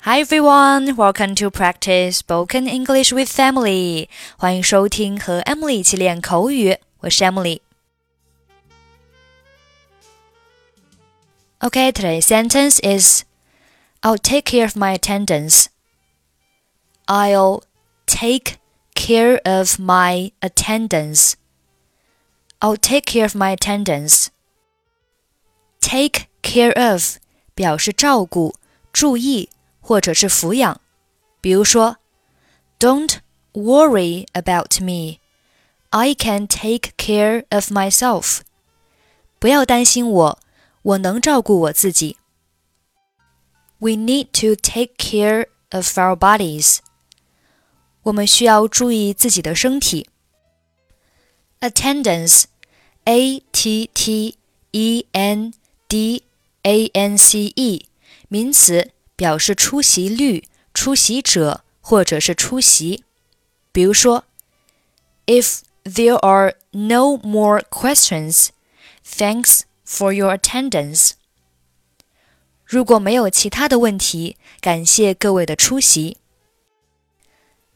Hi everyone, welcome to practice spoken English with Emily. 欢迎收听和 Emily 一起练口语，我是 Emily。Okay, today's sentence is I'll take care of my attendance. I'll take care of my attendance. I'll take care of my attendance. Take care of 表示照顾、注意。 或者是抚养。比如说，Don't worry about me. I can take care of myself. 不要担心我，我能照顾我自己。We need to take care of our bodies. 我们需要注意自己的身体。Attendance, A T T E N D A N C E，名词。 表示出席率、出席者或者是出席。比如说，If there are no more questions, thanks for your attendance。如果没有其他的问题，感谢各位的出席。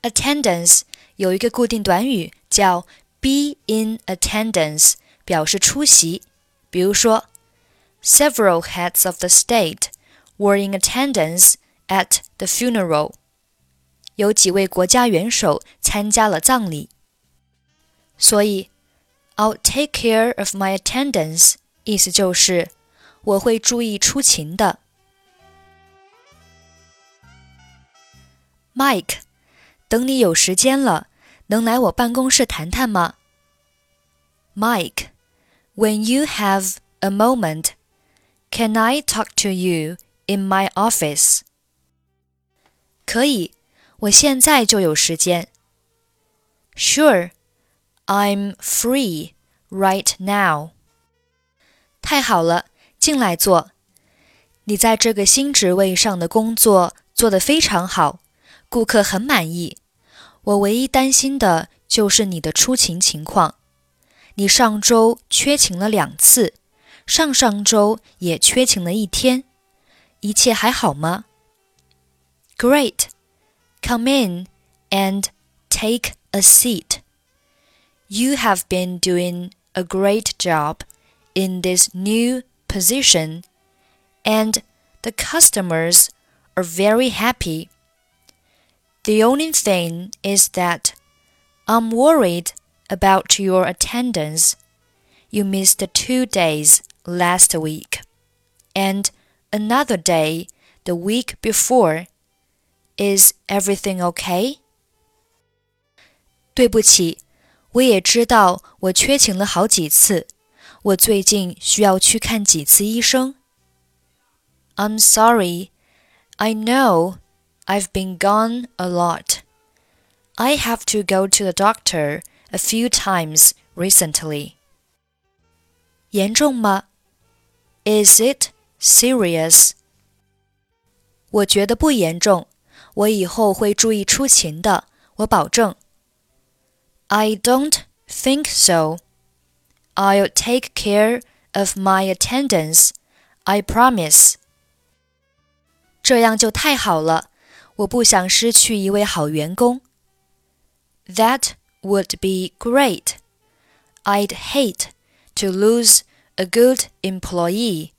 Attendance 有一个固定短语叫 be in attendance，表示出席。比如说，Several heads of the state were in attendance at the funeral. 有几位国家元首参加了葬礼。所以，I'll take care of my attendance，意思就是我会注意出勤的。Mike，等你有时间了，能来我办公室谈谈吗？Mike，when you have a moment，can I talk to you in my office. 可以，我现在就有时间。Sure, I'm free right now. 太好了，进来坐。你在这个新职位上的工作做得非常好，顾客很满意。我唯一担心的就是你的出勤情况。你上周缺勤了两次，上上周也缺勤了一天。一切还好吗？Great. Come in and take a seat. You have been doing a great job in this new position, and the customers are very happy. The only thing is that I'm worried about your attendance. You missed two days last week, and another day the week before. Is everything okay? 对不起，我也知道我缺勤了好几次，我最近需要去看几次医生。I'm sorry. I know I've been gone a lot. I have to go to the doctor a few times recently. 严重吗？Is it serious. 我觉得不严重，我以后会注意出勤的，我保证。I don't think so. I'll take care of my attendance. I promise. 这样就太好了，我不想失去一位好员工。That would be great. I'd hate to lose a good employee.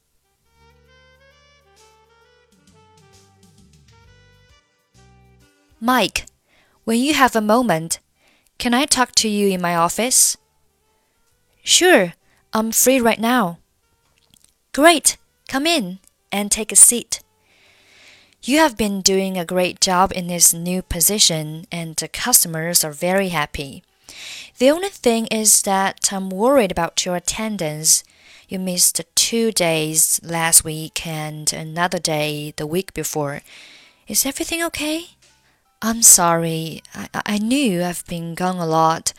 Mike, when you have a moment, can I talk to you in my office? Sure, I'm free right now. Great, come in and take a seat. You have been doing a great job in this new position, and the customers are very happy. The only thing is that I'm worried about your attendance. You missed two days last week and another day the week before. Is everything okay? I'm sorry. I, I knew I've been gone a lot.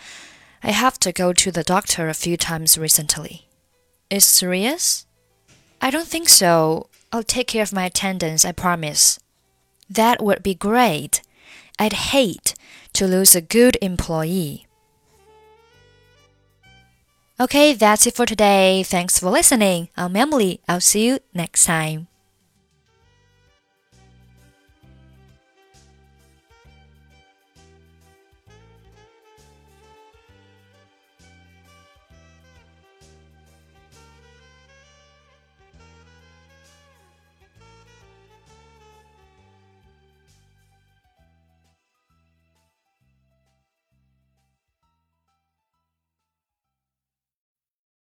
I have to go to the doctor a few times recently. Is serious? I don't think so. I'll take care of my attendance, I promise. That would be great. I'd hate to lose a good employee. Okay, that's it for today. Thanks for listening. I'm Emily. I'll see you next time.